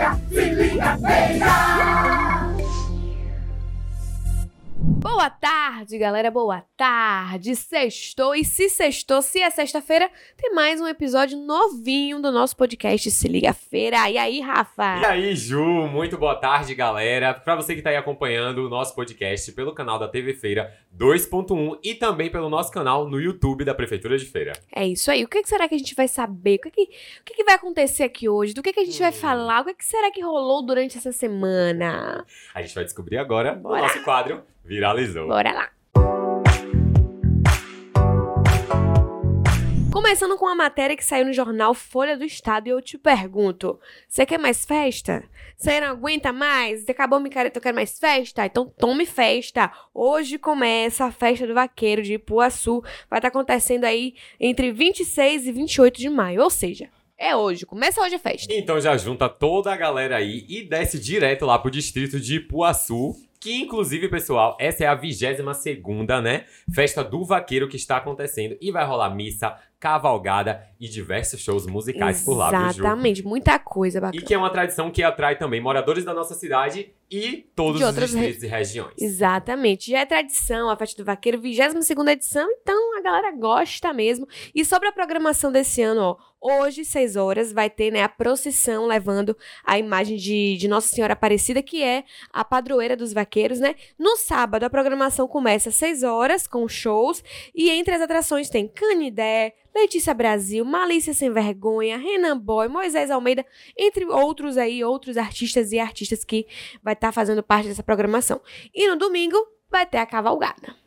liga, se liga! Boa tarde, galera. Boa tarde. Sextou. E se sextou, se é sexta-feira, tem mais um episódio novinho do nosso podcast Se Liga Feira. E aí, Rafa? E aí, Ju, muito boa tarde, galera. Pra você que tá aí acompanhando o nosso podcast pelo canal da TV Feira 2.1 e também pelo nosso canal no YouTube da Prefeitura de Feira. É isso aí. O que será que a gente vai saber? O que, que, o que, que vai acontecer aqui hoje? Do que, que a gente vai Hum. falar? O que, que será que rolou durante essa semana? A gente vai descobrir agora Bora. no nosso quadro Viralizou. Bora lá. Começando com a matéria que saiu no jornal Folha do Estado e eu te pergunto: você quer mais festa? Você não aguenta mais? Você acabou micareta, eu quero mais festa? Então tome festa! Hoje começa a festa do vaqueiro de Ipuaçu. Vai estar acontecendo aí entre 26 e 28 de maio, ou seja, é hoje, começa hoje a festa. Então já junta toda a galera aí e desce direto lá pro distrito de Ipuaçu. Que, inclusive, pessoal, essa é a 22 segunda, né? Festa do Vaqueiro que está acontecendo. E vai rolar missa, cavalgada e diversos shows musicais por lá, viu, Ju? Exatamente, muita coisa E bacana. que é uma tradição que atrai também moradores da nossa cidade e todos De os outras distritos e regiões. Exatamente. Já é tradição a Festa do Vaqueiro, 22 edição, então a galera gosta mesmo. E sobre a programação desse ano, ó, hoje, 6 horas, vai ter né, a procissão levando a imagem de, de Nossa Senhora Aparecida, que é a padroeira dos vaqueiros, né? No sábado, a programação começa às 6 horas, com shows, e entre as atrações tem Canidé, Letícia Brasil, Malícia Sem Vergonha, Renan Boy, Moisés Almeida, entre outros aí, outros artistas e artistas que vai estar fazendo parte dessa programação. E no domingo vai ter a cavalgada.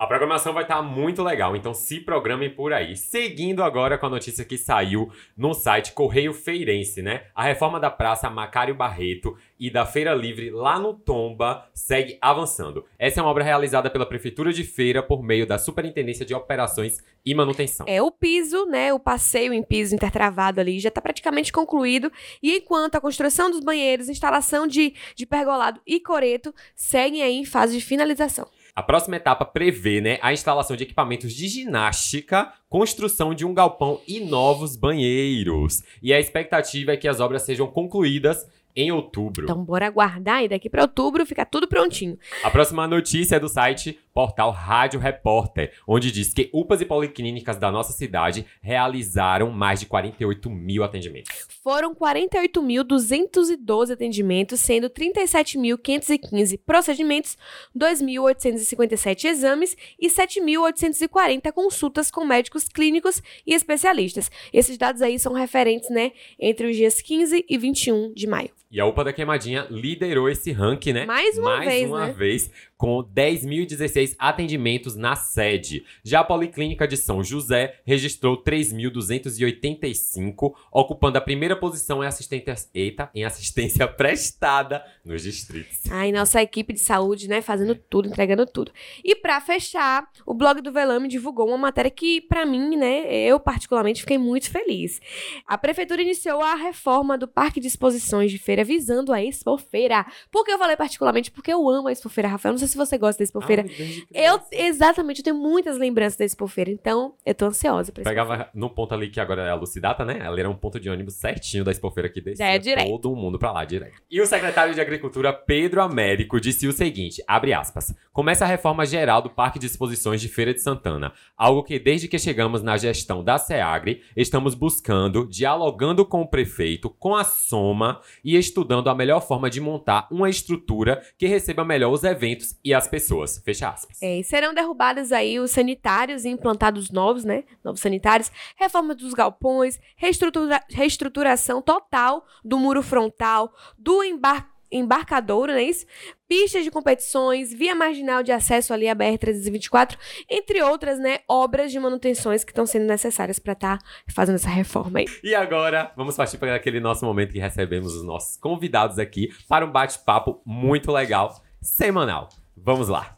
A programação vai estar muito legal, então se programem por aí. Seguindo agora com a notícia que saiu no site Correio Feirense, né? A reforma da Praça Macário Barreto e da Feira Livre lá no Tomba segue avançando. Essa é uma obra realizada pela Prefeitura de Feira por meio da Superintendência de Operações e Manutenção. É o piso, né? O passeio em piso intertravado ali já está praticamente concluído. E enquanto a construção dos banheiros, instalação de, de pergolado e coreto seguem aí em fase de finalização. A próxima etapa prevê né, a instalação de equipamentos de ginástica, construção de um galpão e novos banheiros. E a expectativa é que as obras sejam concluídas em outubro. Então bora aguardar e daqui para outubro fica tudo prontinho. A próxima notícia é do site Portal Rádio Repórter, onde diz que UPAs e policlínicas da nossa cidade realizaram mais de 48 mil atendimentos. Foram 48.212 atendimentos, sendo 37.515 procedimentos, 2.857 exames e 7.840 consultas com médicos clínicos e especialistas. Esses dados aí são referentes, né, entre os dias 15 e 21 de maio. E a UPA da Queimadinha liderou esse ranking, né? Mais uma Mais vez, uma né? vez, com 10.016 atendimentos na sede. Já a Policlínica de São José registrou 3.285, ocupando a primeira posição em assistência, eita, em assistência prestada nos distritos. Ai, nossa equipe de saúde, né, fazendo tudo, entregando tudo. E pra fechar, o blog do Velame divulgou uma matéria que, pra mim, né, eu particularmente fiquei muito feliz. A prefeitura iniciou a reforma do Parque de Exposições de Feira visando a Expofeira. Por que eu falei particularmente? Porque eu amo a Expofeira, Rafael. Não sei se você gosta da Expofeira. Ah, eu, exatamente, eu tenho muitas lembranças da Expofeira, então eu tô ansiosa pra Expofeira. Pegava no ponto ali que agora é a Lucidata, né? Ela era um ponto de ônibus certinho da Expofeira que descia É, direto. todo mundo pra lá, direto. E o secretário de Agricultura, Pedro Américo, disse o seguinte, abre aspas, começa a reforma geral do Parque de Exposições de Feira de Santana, algo que desde que chegamos na gestão da SEAGRE, estamos buscando, dialogando com o prefeito, com a Soma e estudando a melhor forma de montar uma estrutura que receba melhor os eventos e as pessoas. Fecha aspas. É, e serão derrubados aí os sanitários e implantados novos, né? Novos sanitários, reforma dos galpões, reestrutura- reestruturação total do muro frontal, do embar embarcadouro, não é isso? Pistas de competições, via marginal de acesso ali à BR-324, entre outras, né, obras de manutenções que estão sendo necessárias para estar fazendo essa reforma aí. E agora, vamos partir para aquele nosso momento que recebemos os nossos convidados aqui para um bate-papo muito legal, semanal. Vamos lá.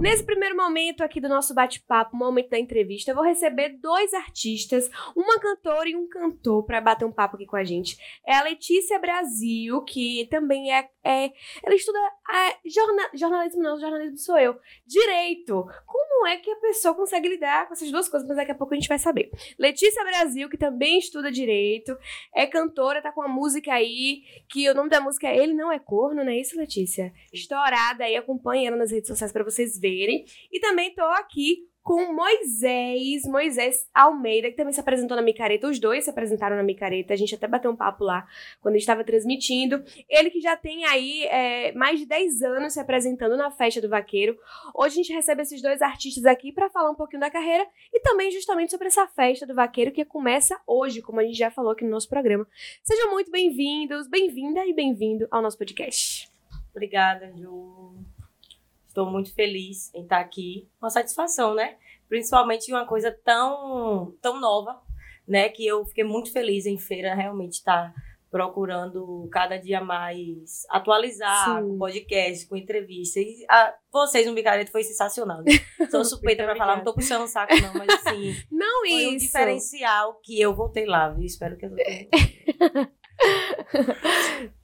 Nesse primeiro momento aqui do nosso bate-papo, momento da entrevista, eu vou receber dois artistas, uma cantora e um cantor, para bater um papo aqui com a gente. É a Letícia Brasil, que também é. é ela estuda é, jorna, jornalismo, não, jornalismo sou eu. Direito. Como é que a pessoa consegue lidar com essas duas coisas? Mas daqui a pouco a gente vai saber. Letícia Brasil, que também estuda direito, é cantora, tá com uma música aí, que o nome da música é Ele Não É Corno, não é isso, Letícia? Estourada aí, acompanhe ela nas redes sociais para vocês verem. E também tô aqui com Moisés, Moisés Almeida, que também se apresentou na Micareta. Os dois se apresentaram na Micareta. A gente até bateu um papo lá quando estava transmitindo. Ele que já tem aí é, mais de 10 anos se apresentando na Festa do Vaqueiro. Hoje a gente recebe esses dois artistas aqui para falar um pouquinho da carreira e também justamente sobre essa Festa do Vaqueiro que começa hoje, como a gente já falou aqui no nosso programa. Sejam muito bem-vindos, bem-vinda e bem-vindo ao nosso podcast. Obrigada, Ju. Estou muito feliz em estar aqui. Uma satisfação, né? Principalmente uma coisa tão, tão nova, né? Que eu fiquei muito feliz em feira realmente estar procurando cada dia mais atualizar Sim. com podcast, com entrevista. E a, vocês no Bicareto foi sensacional. Né? Sou suspeita para falar, não tô puxando o saco não, mas assim, Não foi um isso. diferencial que eu voltei lá, viu? Espero que eu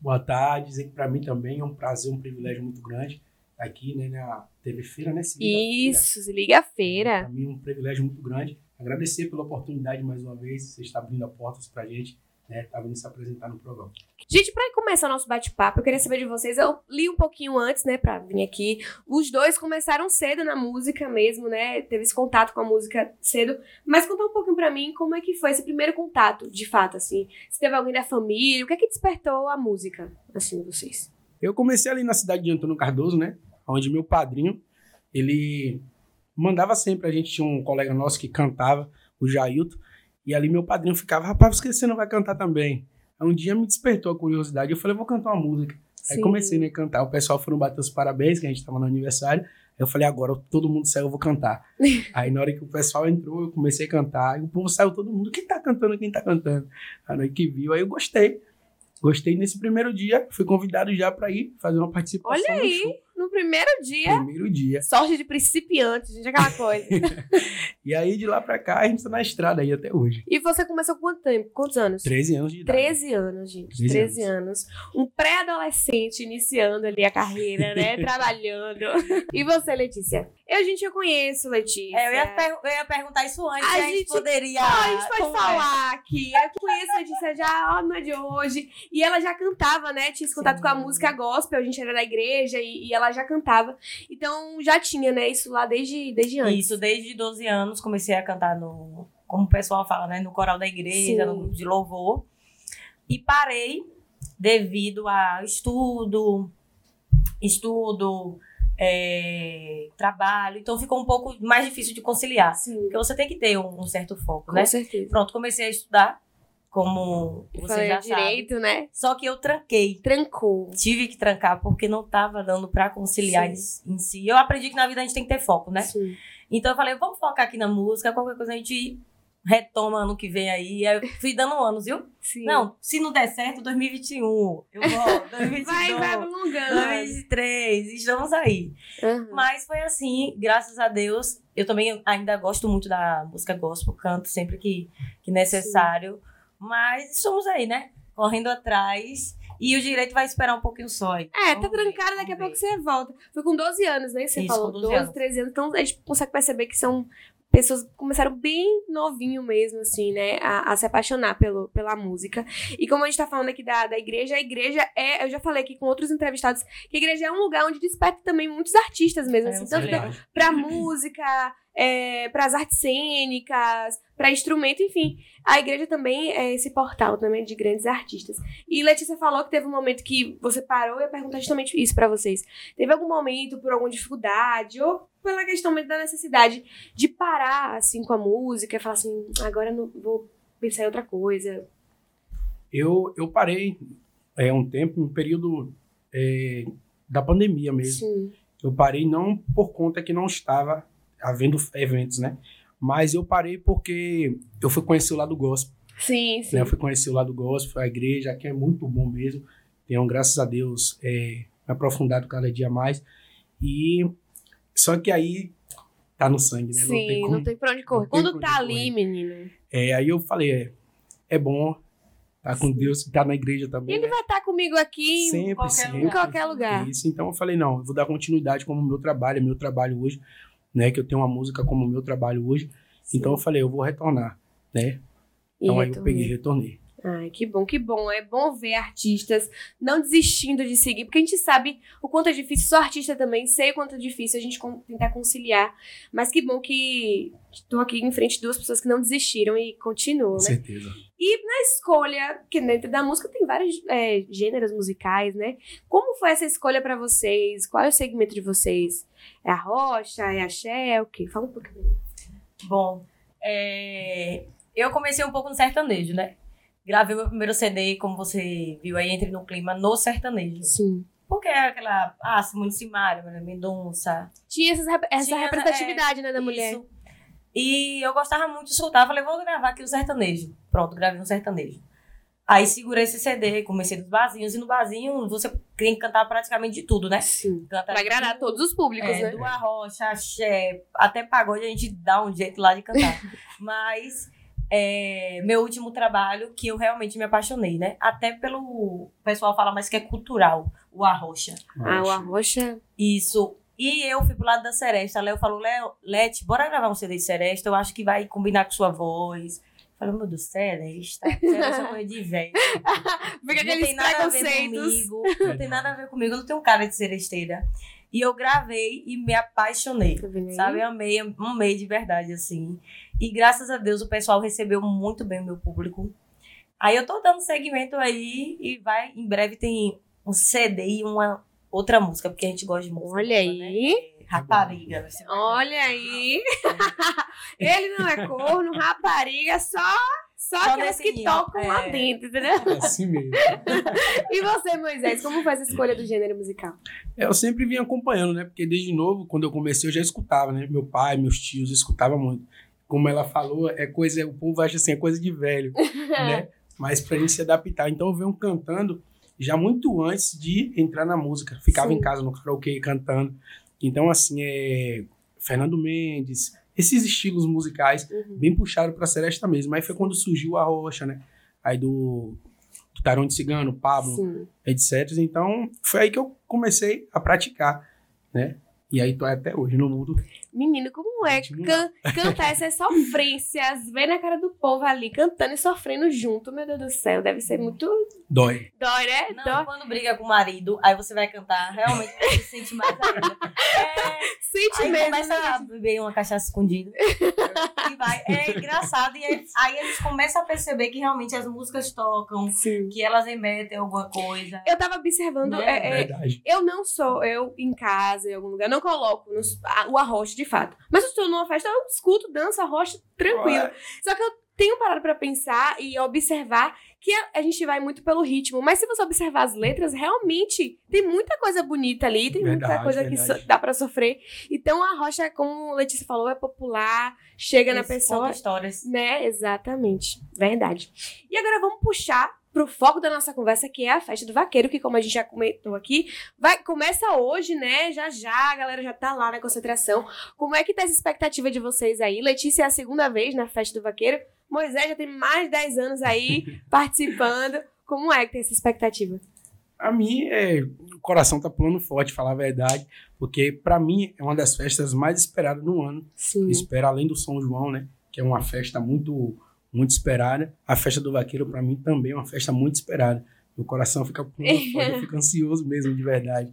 Boa tarde, dizer que para mim também é um prazer, um privilégio muito grande aqui, né, na TV Feira, né? Se liga Feira. Isso, se liga a feira. Para mim é um privilégio muito grande. Agradecer pela oportunidade mais uma vez, você está abrindo as portas pra gente, né? Tá vindo se apresentar no programa. Gente, pra começar nosso bate-papo, eu queria saber de vocês. Eu li um pouquinho antes, né, pra vir aqui. Os dois começaram cedo na música mesmo, né? Teve esse contato com a música cedo. Mas conta um pouquinho pra mim como é que foi esse primeiro contato, de fato, assim. Se teve alguém da família, o que é que despertou a música, assim, vocês? Eu comecei ali na cidade de Antônio Cardoso, né? Onde meu padrinho, ele mandava sempre, a gente tinha um colega nosso que cantava, o Jailton, e ali meu padrinho ficava, rapaz, por que você não vai cantar também? Aí um dia me despertou a curiosidade, eu falei, vou cantar uma música. Aí Sim. comecei né, a cantar, o pessoal foram bater os parabéns, que a gente tava no aniversário, Aí eu falei, agora todo mundo saiu, eu vou cantar. Aí na hora que o pessoal entrou, eu comecei a cantar, e o povo saiu todo mundo, quem tá cantando, quem tá cantando? Aí na hora que viu, aí eu gostei. Gostei nesse primeiro dia, fui convidado já pra ir fazer uma participação Olha no aí, show. no primeiro dia, Primeiro dia. sorte de principiante, gente, aquela coisa. E aí de lá pra cá a gente tá na estrada aí até hoje. e você começou com quanto tempo? Quantos anos? 13 anos de idade. 13 anos, gente. 13 13 anos. Um pré-adolescente iniciando ali a carreira, né? Trabalhando. E você, Letícia? Eu, gente, eu conheço, Letícia. É, eu, ia eu ia perguntar isso antes, A a, gente, gente- poderia. Ah, a gente pode falar aqui. Eu conheço a Letícia já, ó, não é de hoje. E ela já cantava, né? Tinha esse contato Sim. com a música gospel, a gente era da igreja e, e ela já cantava. Então já tinha, né? Isso lá desde, desde antes. Isso, desde 12 anos comecei a cantar no, como o pessoal fala, né, no coral da igreja, Sim. no grupo de louvor. E parei devido a estudo, estudo, é, trabalho. Então ficou um pouco mais difícil de conciliar. Sim, Porque você tem que ter um, um certo foco, com né? certeza. Pronto, comecei a estudar, como você Falei já sabe. direito, né? Só que eu tranquei. Trancou. Tive que trancar porque não tava dando pra conciliar em, em si. Eu aprendi que na vida a gente tem que ter foco, né? Sim. Então eu falei, vamos focar aqui na música, qualquer coisa a gente retoma ano que vem aí. Eu fui dando anos, viu? Sim. Não, se não der certo, 2021. Eu vou, 2022. Vai, vai alongando. 2023, estamos aí. Aham. Mas foi assim, graças a Deus. Eu também ainda gosto muito da música gospel, canto sempre que, que necessário. Mas estamos aí, né? Correndo atrás. E o direito vai esperar um pouquinho só. aí. É, tá trancada, daqui a pouco você volta. Foi com 12 anos, né? Você Isso, falou, com 12 12, anos. 13 anos. Então a gente consegue perceber que são pessoas começaram bem novinho mesmo, assim, né? A, a se apaixonar pelo, pela música. E como a gente tá falando aqui da, da igreja, a igreja é, eu já falei aqui com outros entrevistados, que a igreja é um lugar onde desperta também muitos artistas mesmo, É, assim, tanto pra, pra música, é, pras artes cênicas, pra instrumento, enfim. A igreja também é esse portal também de grandes artistas. E Letícia falou que teve um momento que você parou e eu ia perguntar justamente isso pra vocês. Teve algum momento, por alguma dificuldade, ou pela questão mesmo da necessidade de parar, assim, com a música e falar assim, agora não vou pensar em outra coisa. Eu, eu parei é, um tempo, um período é, da pandemia mesmo. Sim. Eu parei não por conta que não estava havendo eventos, né? Mas eu parei porque eu fui conhecer o lado gospel. Sim, sim. Né? Eu fui conhecer o lado gospel, a igreja, que é muito bom mesmo. Tenho, graças a Deus, é, aprofundado cada dia mais. E Só que aí tá no sangue, né? Sim, não tem como. não tem pra onde correr. Quando tá ali, correr. menino. É, aí eu falei, é, é bom, tá com Deus, tá na igreja também, ele né? vai estar comigo aqui Sempre, qualquer sempre. em qualquer lugar. Isso, então eu falei, não, eu vou dar continuidade como meu trabalho, é meu trabalho hoje, né? Que eu tenho uma música como meu trabalho hoje. Então eu falei, eu vou retornar, né? E Então aí eu retornei. peguei, retornei. Ai, que bom, que bom. É bom ver artistas não desistindo de seguir, porque a gente sabe o quanto é difícil. Sou artista também, sei o quanto é difícil a gente con- tentar conciliar. Mas que bom que estou aqui em frente de duas pessoas que não desistiram e continuam, Com né? certeza. A escolha, que dentro da música tem vários é, gêneros musicais, né? Como foi essa escolha pra vocês? Qual é o segmento de vocês? É a rocha? É a axé? É o quê? Fala um pouquinho. Bom, é, eu comecei um pouco no sertanejo, né? Gravei meu primeiro CD, como você viu aí, entre no clima, no sertanejo. Sim. Porque é aquela, ah, Simone Simaria, Maria Mendonça. Tinha essas essa Tinha, representatividade, né, da mulher. Isso. E eu gostava muito de escutar. Falei, vou gravar aqui o sertanejo. Pronto, gravei um sertanejo. Aí segurei esse CD, comecei nos barzinhos. E no barzinho você tem que cantar praticamente de tudo, né? Sim. Canta Pra agradar todos os públicos, é, né? do arrocha, axé, até pagode a gente dá um jeito lá de cantar. Mas é, meu último trabalho, que eu realmente me apaixonei, né? Até pelo. O pessoal fala mais que é cultural, o arrocha. Ah, o arrocha. Isso. E eu fui pro lado da Seresta. A Léo falou, Léo, Lete, bora gravar um CD de Seresta. Eu acho que vai combinar com sua voz. Falei, meu Deus, Seresta? Seresta é coisa de velho. Fica não tem nada a ver comigo. Não tem nada a ver comigo. Eu não tenho cara de seresteira. E eu gravei e me apaixonei. Tá? Sabe, eu amei, amei de verdade, assim. E graças a Deus o pessoal recebeu muito bem o meu público. Aí eu tô dando segmento aí e vai, em breve tem um CD e uma outra música, porque a gente gosta de música. Olha né? aí. É, Rapariga. Olha aí. Ele não é corno, rapariga, só, só, aquelas que tocam lá é. dentro, entendeu? É assim mesmo. E você, Moisés, como foi essa escolha do gênero musical? Eu sempre vim acompanhando, né? Porque desde novo, quando eu comecei, eu já escutava, né? Meu pai, meus tios escutavam muito. Como ela falou, é coisa, o povo acha assim, é coisa de velho, né? Mas pra gente se adaptar. Então eu venho cantando já muito antes de entrar na música. Ficava Sim. em casa no karaokê cantando. Então, assim, é. Fernando Mendes, esses estilos musicais Uhum. bem puxado pra Celesta mesmo. Aí foi quando surgiu a Rocha, né? Aí do, do Tarão de Cigano, Pablo, Sim. etc. Então, foi aí que eu comecei a praticar, né? E aí tô até hoje no mundo. Menino, como é can- cantar essas sofrências, ver na cara do povo ali, cantando e sofrendo junto, meu Deus do céu, deve ser muito... Dói. Dói, né? Não, Dói. quando briga com o marido, aí você vai cantar, realmente você se sente mais ainda. É, Sente Aí mesmo, começa né? a beber uma cachaça escondida. E vai. É engraçado. E aí, aí a gente começa a perceber que realmente as músicas tocam, Sim. que elas emetem alguma coisa. Eu tava observando, Né? é, é, Verdade. eu não sou, eu em casa, em algum lugar, não coloco nos- a- o arroz de fato. Mas se eu estou numa festa, eu escuto, danço arroz tranquilo. Só que eu tenho parado pra pensar e observar que a, a gente vai muito pelo ritmo. Mas se você observar as letras, realmente tem muita coisa bonita ali, tem muita Verdade, coisa que verdade. so- dá pra sofrer. Então a rocha, como a Letícia falou, é popular, chega na Esse pessoa. conta histórias. Né, exatamente. Verdade. E agora vamos puxar pro foco da nossa conversa, que é a festa do vaqueiro, que como a gente já comentou aqui, vai começa hoje, né? Já já, a galera já tá lá na concentração. Como é que tá essa expectativa de vocês aí? Letícia é a segunda vez na festa do vaqueiro. Moisés já tem mais de 10 anos aí participando. Como é que tem essa expectativa? A mim, é, o coração tá pulando forte, falar a verdade. Porque pra mim é uma das festas mais esperadas no ano. Sim. Espera além do São João, né? Que é uma festa muito, muito esperada. A festa do vaqueiro, pra mim, também é uma festa muito esperada. Meu coração fica eu fico ansioso mesmo, de verdade.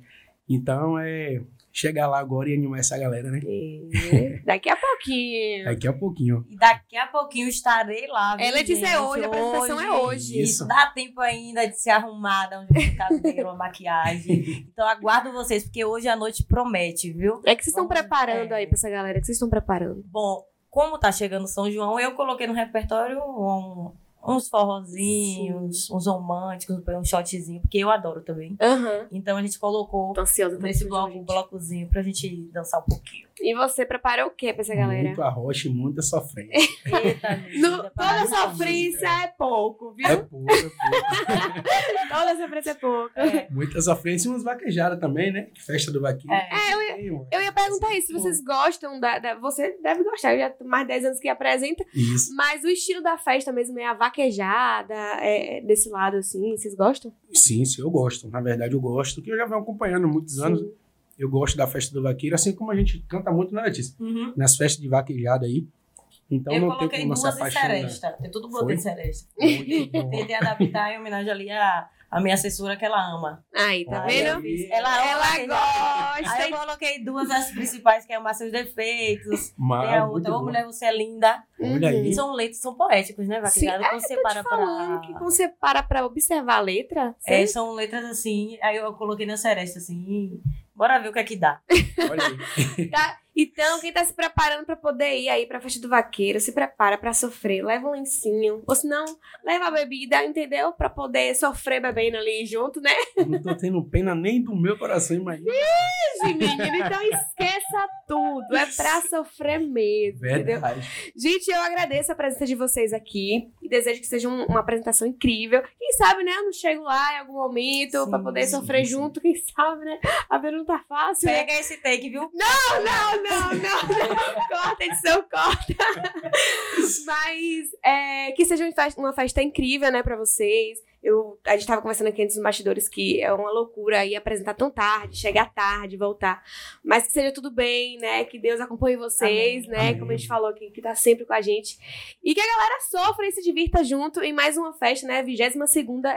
Então, é chegar lá agora e animar essa galera, né? É, daqui a pouquinho. Daqui a pouquinho. E daqui a pouquinho estarei lá. viu, É, Letícia, é gente? hoje, a apresentação é hoje. Isso. Dá tempo ainda de se arrumar, dar um jeito uma maquiagem. Então aguardo vocês, porque hoje a noite promete, viu? É que vocês estão preparando é. aí pra essa galera? O que vocês estão preparando? Bom, como tá chegando São João, eu coloquei no repertório um- uns forrozinhos, uns românticos, um shotzinho, porque eu adoro também. Aham. Então a gente colocou Tô ansiosa nesse esse bloco, um blocozinho pra gente dançar um pouquinho. E você preparou o que pra essa galera? Muito arrocha e muita sofrência. Eita, No- toda sofrência é pouco, viu? É pouco, é pouco. Toda sofrência é pouco. É. Muita sofrência e umas vaquejadas também, né? Festa do vaqueiro. É. É, eu ia, Eu ia perguntar isso, se vocês gostam da, da- Você deve gostar, eu já tô mais de 10 anos que apresenta, Isso. mas o estilo da festa mesmo é a vaquejada, é, desse lado assim, vocês gostam? Sim, sim, eu gosto. Na verdade, eu gosto, que eu já venho acompanhando há muitos anos. Sim. Eu gosto da festa do vaqueiro, assim como a gente canta muito, né, Letícia? Uhum. Nas festas de vaquejada aí. Então eu não tem coloquei como se apaixonar. seresta. Tem tudo botei de seresta. Tentei adaptar em homenagem ali à, à minha assessora que ela ama. Aí, tá vendo? Ela, Ela vaquejada. gosta. Aí eu coloquei duas das principais, que é Amar Seus Defeitos. Mas, Tem a outra, Ô bom. Mulher, Você é Linda. Olha aí. E são letras, são poéticos, né, Sim, Vaquejada? é, Quando você eu tô para te falando pra... que quando você para pra observar a letra, É, você- são letras assim, aí eu coloquei na seresta assim, bora ver o que é que dá. Olha aí. tá? Então, quem tá se preparando pra poder ir aí pra festa do vaqueiro, se prepara pra sofrer, leva um lencinho, ou se não, leva a bebida, entendeu? Pra poder sofrer bebendo ali junto, né? Não tô tendo pena nem do meu coração, imagina. Sim, menino, então esqueça tudo, é pra sofrer mesmo, entendeu? Verdade. Gente, eu agradeço a presença de vocês aqui e desejo que seja um- uma apresentação incrível. Quem sabe, né? Eu não chego lá em algum momento Sim, pra poder sim, sofrer sim. junto. Quem sabe, né? A vida não tá fácil. né? Pega esse take, viu? Não, não, não, não. corta, edição, corta. Mas é, que seja uma festa, uma festa incrível, né, pra vocês. Eu, a gente tava conversando aqui antes dos bastidores que é uma loucura ir apresentar tão tarde, chegar tarde, voltar. Mas que seja tudo bem, né? Que Deus acompanhe vocês, Amém. né? Amém. Como a gente falou aqui, que tá sempre com a gente. E que a galera sofra e se divirta junto em mais uma festa, né? 22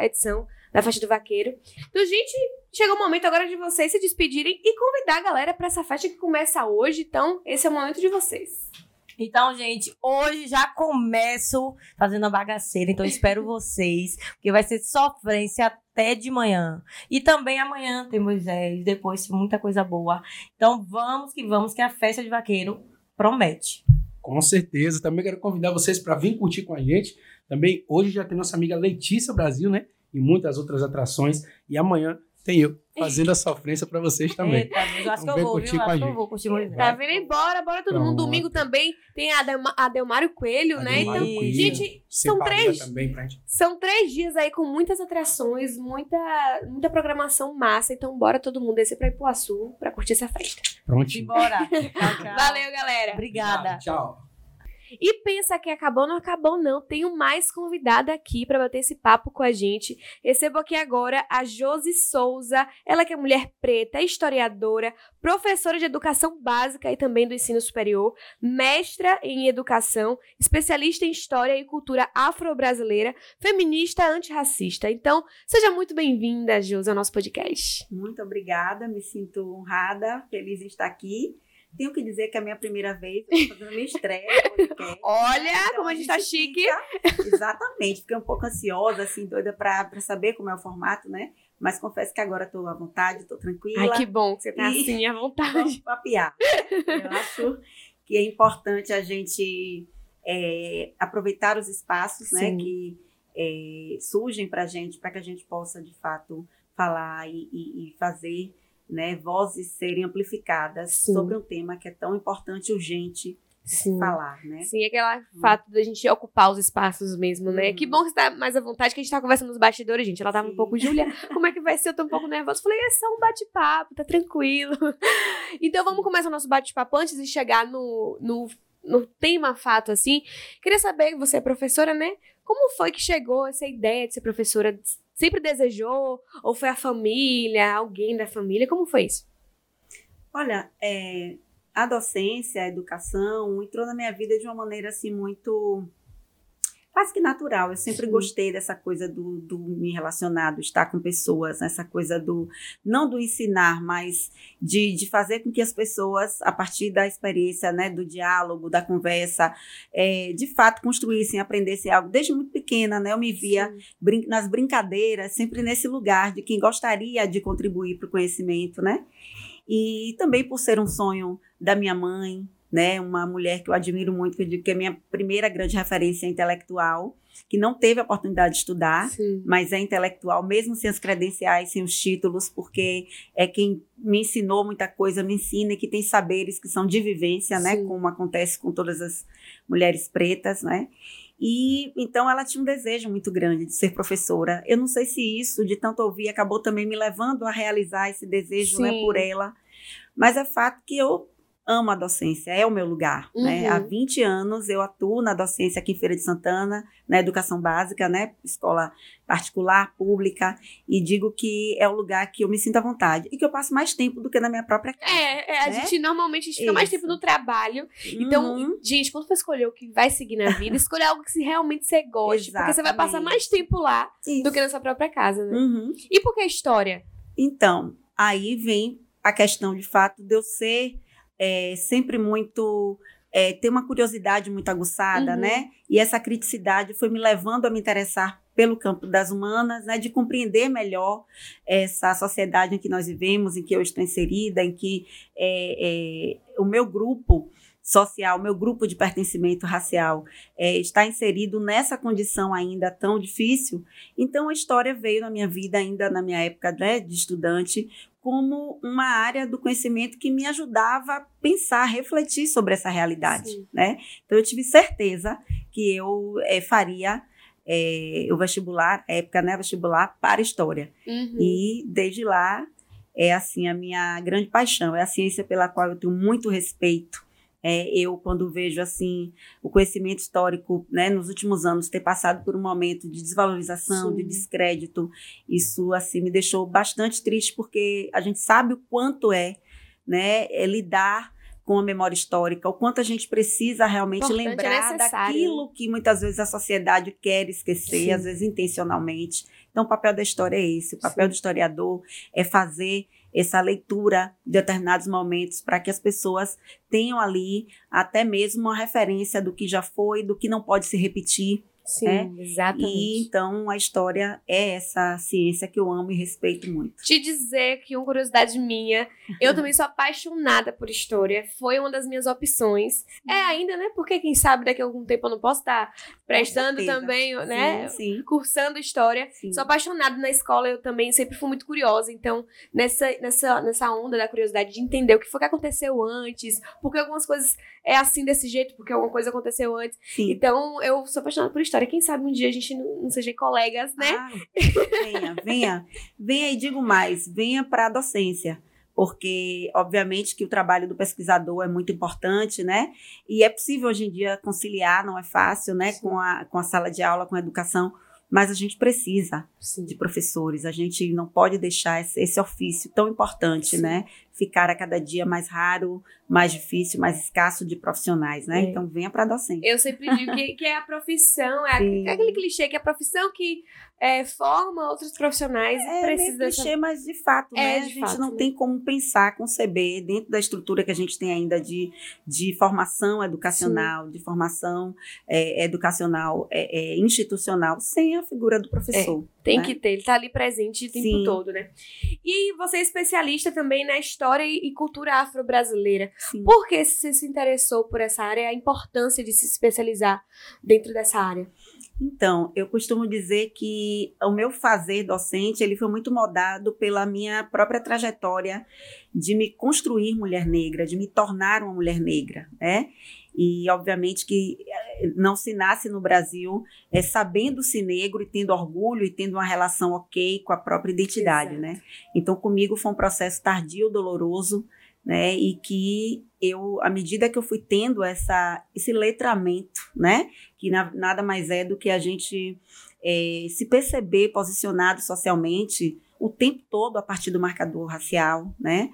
edição da Festa do Vaqueiro. Então, gente, chegou o momento agora de vocês se despedirem e convidar a galera pra essa festa que começa hoje. Então, esse é o momento de vocês. Então, gente, hoje já começo fazendo a bagaceira, então espero vocês, porque vai ser sofrência até de manhã. E também amanhã tem Moisés, depois muita coisa boa. Então vamos que vamos, que a festa de vaqueiro promete. Com certeza. Também quero convidar vocês para vir curtir com a gente. Também hoje já tem nossa amiga Letícia Brasil, né? E muitas outras atrações. E amanhã tem eu fazendo a sofrência para vocês também. Eita, Deus, eu acho que Vem eu vou, curtir viu? com a Acho que eu gente. vou curtir. Tá vendo? Embora, bora todo mundo. Pronto. Domingo também tem a Adelma- Adelmário Coelho, né? Adelmário Então, Coelho, gente, são três, também são três dias aí com muitas atrações, muita, muita programação massa. Então, bora todo mundo descer pra Ipuaçu pra curtir essa festa. Prontinho. Tchau, tchau. Valeu, galera! Obrigada. Tchau. E pensa que acabou, não acabou não. Tenho mais convidada aqui para bater esse papo com a gente. Recebo aqui agora a Josi Souza, ela que é mulher preta, historiadora, professora de educação básica e também do ensino superior, mestra em educação, especialista em história e cultura afro-brasileira, feminista antirracista. Então, seja muito bem-vinda, Josi, ao nosso podcast. Muito obrigada, me sinto honrada, feliz em estar aqui. Tenho que dizer que é a minha primeira vez, eu estou fazendo minha estreia podcast. Olha Então, como a gente tá chique. fica- Exatamente, fiquei um pouco ansiosa, assim, doida para saber como é o formato, né? Mas confesso que agora estou à vontade, estou tranquila. Ai, que bom que você tá E- assim, à vontade. Vamos papiar. Eu acho que é importante a gente é, aproveitar os espaços né, que é, surgem para a gente, para que a gente possa, de fato, falar e, e- e fazer né, vozes serem amplificadas Sim. sobre um tema que é tão importante e urgente Sim. falar. Né? Sim, aquele fato da gente ocupar os espaços mesmo, né? Uhum. Que bom que você tá mais à vontade, que a gente tá conversando nos bastidores, gente. Ela tava um Sim. pouco, Júlia, como é que vai ser? Eu tô um pouco nervosa. Falei, é só um bate-papo, tá tranquilo. Então vamos começar o nosso bate-papo antes de chegar no, no, no tema fato, assim. Queria saber, você é professora, né? Como foi que chegou essa ideia de ser professora? Sempre desejou? Ou foi a família, alguém da família? Como foi isso? Olha, é, a docência, a educação entrou na minha vida de uma maneira assim muito quase que natural. Eu sempre Sim. gostei dessa coisa do, do me relacionar, do estar com pessoas, essa coisa do não do ensinar, mas de, de fazer com que as pessoas, a partir da experiência, né, do diálogo, da conversa, é, de fato construíssem, aprendessem algo. Desde muito pequena, né, eu me via brin- nas brincadeiras, sempre nesse lugar de quem gostaria de contribuir para o conhecimento, né? E também por ser um sonho da minha mãe, né? Uma mulher que eu admiro muito, que eu digo que é minha primeira grande referência intelectual, que não teve a oportunidade de estudar, Sim. mas é intelectual, mesmo sem as credenciais, sem os títulos, porque é quem me ensinou muita coisa, me ensina e que tem saberes que são de vivência, né? Sim. Como acontece com todas as mulheres pretas, né? E então ela tinha um desejo muito grande de ser professora. Eu não sei se isso, de tanto ouvir, acabou também me levando a realizar esse desejo, né, por ela. Mas é fato que eu amo a docência, é o meu lugar, né? Uhum. Há 20 anos eu atuo na docência aqui em Feira de Santana, na educação básica, né? Escola particular, pública, e digo que é o lugar que eu me sinto à vontade e que eu passo mais tempo do que na minha própria casa. É, é, a Né? gente normalmente a gente fica mais tempo no trabalho. Então, Uhum. gente, quando for escolher o que vai seguir na vida, escolha algo que realmente você goste. Porque você vai passar Exatamente. mais tempo lá Isso. do que na sua própria casa, né? Uhum. E por que história? Então, aí vem a questão de fato de eu ser é, sempre muito. é, ter uma curiosidade muito aguçada, Uhum. né? E essa criticidade foi me levando a me interessar pelo campo das humanas, né? De compreender melhor essa sociedade em que nós vivemos, em que eu estou inserida, em que é, é, o meu grupo social, meu grupo de pertencimento racial é, está inserido nessa condição ainda tão difícil. Então a história veio na minha vida ainda na minha época né, de estudante como uma área do conhecimento que me ajudava a pensar, a refletir sobre essa realidade, Sim. né? Então eu tive certeza que eu eh, faria eh, o vestibular, época né, vestibular para história. Uhum. E desde lá é assim a minha grande paixão, é a ciência pela qual eu tenho muito respeito. É, eu quando vejo assim o conhecimento histórico, né, nos últimos anos ter passado por um momento de desvalorização, Sim. de descrédito, isso assim me deixou bastante triste porque a gente sabe o quanto é, né, é lidar com a memória histórica, o quanto a gente precisa realmente Importante, é lembrar necessário, daquilo que muitas vezes a sociedade quer esquecer, Sim. às vezes intencionalmente. Então, o papel da história é esse. O papel do historiador é fazer essa leitura de determinados momentos para que as pessoas tenham ali até mesmo uma referência do que já foi, do que não pode se repetir. Sim, É, exatamente. E então a história é essa ciência que eu amo e respeito muito. Te dizer que uma curiosidade minha, eu também sou apaixonada por história. Foi uma das minhas opções. É ainda, né? Porque quem sabe daqui a algum tempo eu não posso estar prestando também, né? Sim, Cursando história. sim. Sou apaixonada na escola, eu também sempre fui muito curiosa. Então, nessa, nessa, nessa onda da curiosidade de entender o que foi que aconteceu antes, porque algumas coisas é assim desse jeito, porque alguma coisa aconteceu antes. sim. Então, eu sou apaixonada por história. Quem sabe um dia a gente não, não seja colegas, né? Ah, venha, venha. Venha e digo mais, venha para a docência. Porque, obviamente, que o trabalho do pesquisador é muito importante, né? E é possível hoje em dia conciliar, não é fácil, né? Com a, com a sala de aula, com a educação. Mas a gente precisa Sim. de professores. A gente não pode deixar esse, esse ofício tão importante, Sim. né? Ficar a cada dia mais raro, mais difícil, mais escasso de profissionais, né? É. Então, venha para a docência. Eu sempre digo que, que é a profissão, é, Sim. a- é aquele clichê que é a profissão que é, forma outros profissionais e É precisa meio dessa. clichê, mas de fato, É, né? de a gente fato, não né? tem como pensar, conceber, dentro da estrutura que a gente tem ainda de, de formação educacional, de formação é, educacional é, é, institucional, sem a figura do professor. Tem né? que ter, ele tá ali presente o tempo Sim. todo, né? E você é especialista também na história e, cultura afro-brasileira. Por que você se interessou por essa área e a importância de se especializar dentro dessa área? Então, eu costumo dizer que o meu fazer docente, ele foi muito moldado pela minha própria trajetória de me construir mulher negra, de me tornar uma mulher negra, né? E, obviamente, que não se nasce no Brasil é, sabendo-se negro e tendo orgulho e tendo uma relação ok com a própria identidade, Exato. né? Então, comigo foi um processo tardio, doloroso, né? E que eu, à medida que eu fui tendo essa, esse letramento, né? Que na- nada mais é do que a gente eh, se perceber posicionado socialmente o tempo todo a partir do marcador racial, né?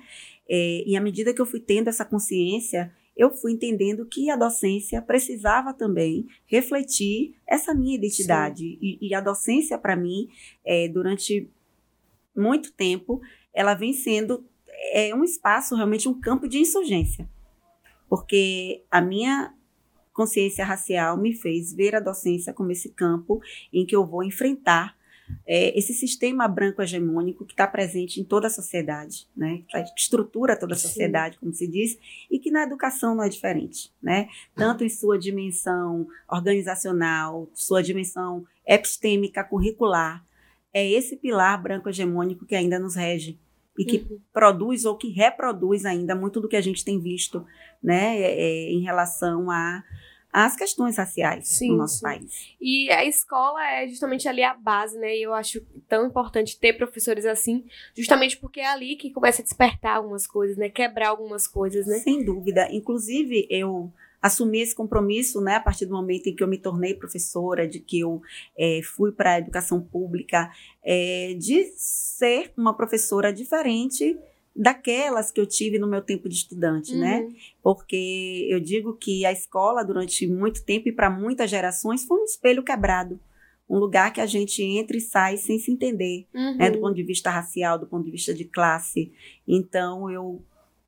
Eh, e à medida que eu fui tendo essa consciência, eu fui entendendo que a docência precisava também refletir essa minha identidade. E, e a docência, para mim, eh, durante muito tempo, ela vem sendo é um espaço, realmente um campo de insurgência. Porque a minha consciência racial me fez ver a docência como esse campo em que eu vou enfrentar é, esse sistema branco hegemônico que está presente em toda a sociedade, né? que estrutura toda a sociedade, Sim. como se diz, e que na educação não é diferente, né? tanto em sua dimensão organizacional, sua dimensão epistêmica, curricular, é esse pilar branco hegemônico que ainda nos rege e que uhum. produz ou que reproduz ainda muito do que a gente tem visto né, é, é em relação a as questões raciais sim, no nosso sim. país. E a escola é justamente ali a base, né? E eu acho tão importante ter professores assim, justamente porque é ali que começa a despertar algumas coisas, né? Quebrar algumas coisas, né? Sem dúvida. Inclusive, eu assumi esse compromisso, né, a partir do momento em que eu me tornei professora, de que eu é, fui para a educação pública, é, de ser uma professora diferente daquelas que eu tive no meu tempo de estudante, né? uhum. né? Porque eu digo que a escola, durante muito tempo e para muitas gerações, foi um espelho quebrado. Um lugar que a gente entra e sai sem se entender, uhum. né? Do uhum. ponto de vista racial, do ponto de vista de classe. Então, eu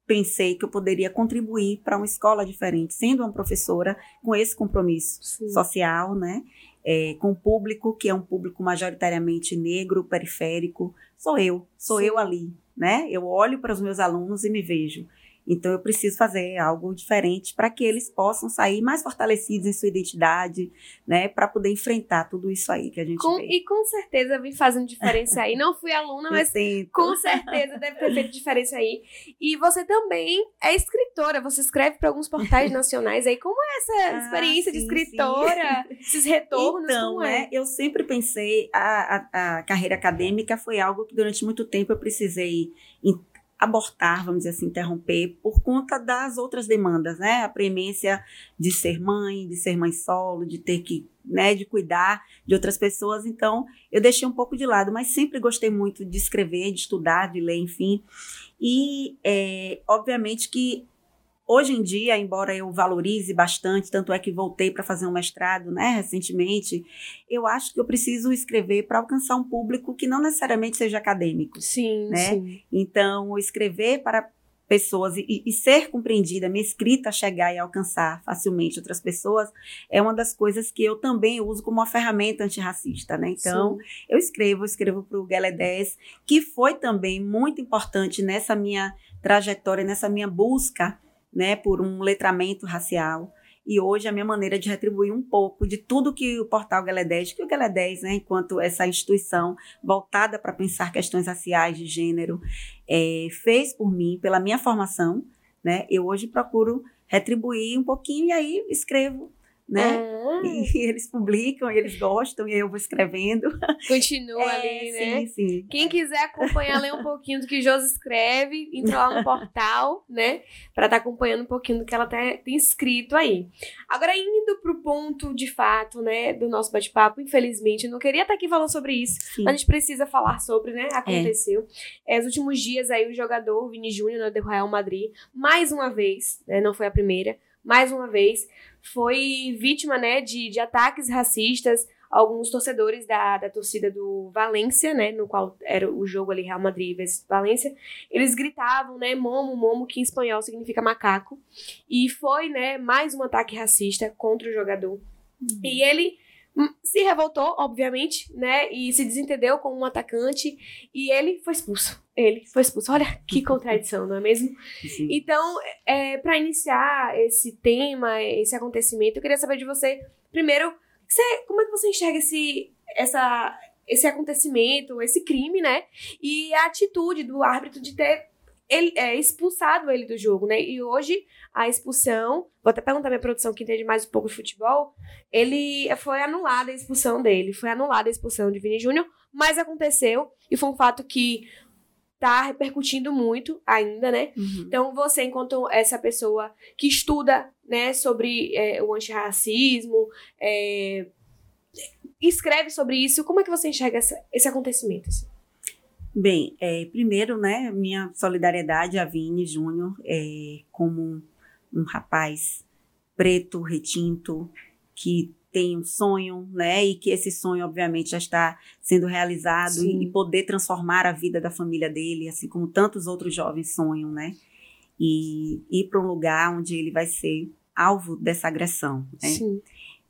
pensei que eu poderia contribuir para uma escola diferente, sendo uma professora com esse compromisso Sim. social, né? É, com o público, que é um público majoritariamente negro, periférico. Sou eu, sou Sim. eu ali, né? Eu olho para os meus alunos e me vejo. Então eu preciso fazer algo diferente para que eles possam sair mais fortalecidos em sua identidade, né, para poder enfrentar tudo isso aí que a gente com, vê. E com certeza vem fazendo diferença aí. Não fui aluna, mas com certeza deve ter feito diferença aí. E você também é escritora, você escreve para alguns portais nacionais aí. Como é essa ah, experiência sim, de escritora? Sim. Esses retornos, então, como é? Né, eu sempre pensei a, a, a carreira acadêmica foi algo que durante muito tempo eu precisei abortar, vamos dizer assim, interromper, por conta das outras demandas, né? A premência de ser mãe, de ser mãe solo, de ter que, né, de cuidar de outras pessoas. Então, eu deixei um pouco de lado, mas sempre gostei muito de escrever, de estudar, de ler, enfim. E, é, obviamente, que Hoje em dia, embora eu valorize bastante, tanto é que voltei para fazer um mestrado, né, recentemente, eu acho que eu preciso escrever para alcançar um público que não necessariamente seja acadêmico. Sim, né? sim. Então, escrever para pessoas e, e, ser compreendida, minha escrita chegar e alcançar facilmente outras pessoas, é uma das coisas que eu também uso como uma ferramenta antirracista, né? Então, Sim. eu escrevo, escrevo para o Guelé 10, que foi também muito importante nessa minha trajetória, nessa minha busca né, por um letramento racial. E hoje a minha maneira de retribuir um pouco de tudo que o portal Galé 10, que o Galé 10, né, enquanto essa instituição voltada para pensar questões raciais de gênero, é, fez por mim, pela minha formação, né, eu hoje procuro retribuir um pouquinho e aí escrevo né? Ah. E eles publicam, e eles gostam, e eu vou escrevendo. Continua é, ali, né? Sim, sim. Quem quiser acompanhar, ler um pouquinho do que Josi escreve, entra lá no portal, né? Pra estar tá acompanhando um pouquinho do que ela tem, tem escrito aí. Agora, indo pro ponto de fato, né, do nosso bate-papo, infelizmente, eu não queria estar tá aqui falando sobre isso, sim. mas a gente precisa falar sobre, né? Aconteceu. É. É, os últimos dias aí, o jogador Vini Júnior, né, do Real Madrid, mais uma vez, né? Não foi a primeira, mais uma vez, foi vítima né, de, de ataques racistas. Alguns torcedores da, da torcida do Valência, né, no qual era o jogo ali Real Madrid versus Valência, eles gritavam, né, momo, momo, que em espanhol significa macaco. E foi, né, mais um ataque racista contra o jogador. Uhum. E ele se revoltou, obviamente, né? E se desentendeu como um atacante. E ele foi expulso. Ele foi expulso. Olha que contradição, não é mesmo? Sim. Então, é, para iniciar esse tema, esse acontecimento, eu queria saber de você, primeiro, você, como é que você enxerga esse, essa, esse acontecimento, esse crime, né? E a atitude do árbitro de ter ele, é, expulsado ele do jogo, né? E hoje a expulsão, vou até perguntar minha produção que entende mais um pouco de futebol, ele foi anulada a expulsão dele, foi anulada a expulsão de Vini Júnior, mas aconteceu e foi um fato que tá repercutindo muito ainda, né? Uhum. Então você, enquanto essa pessoa que estuda, né, sobre é, o antirracismo, é, escreve sobre isso, como é que você enxerga essa, esse acontecimento? Assim? Bem, é, primeiro, né, minha solidariedade a Vini Júnior, é, como um rapaz preto, retinto, que tem um sonho, né, e que esse sonho, obviamente, já está sendo realizado Sim. e poder transformar a vida da família dele, assim como tantos outros jovens sonham, né, e ir para um lugar onde ele vai ser alvo dessa agressão, né. Sim.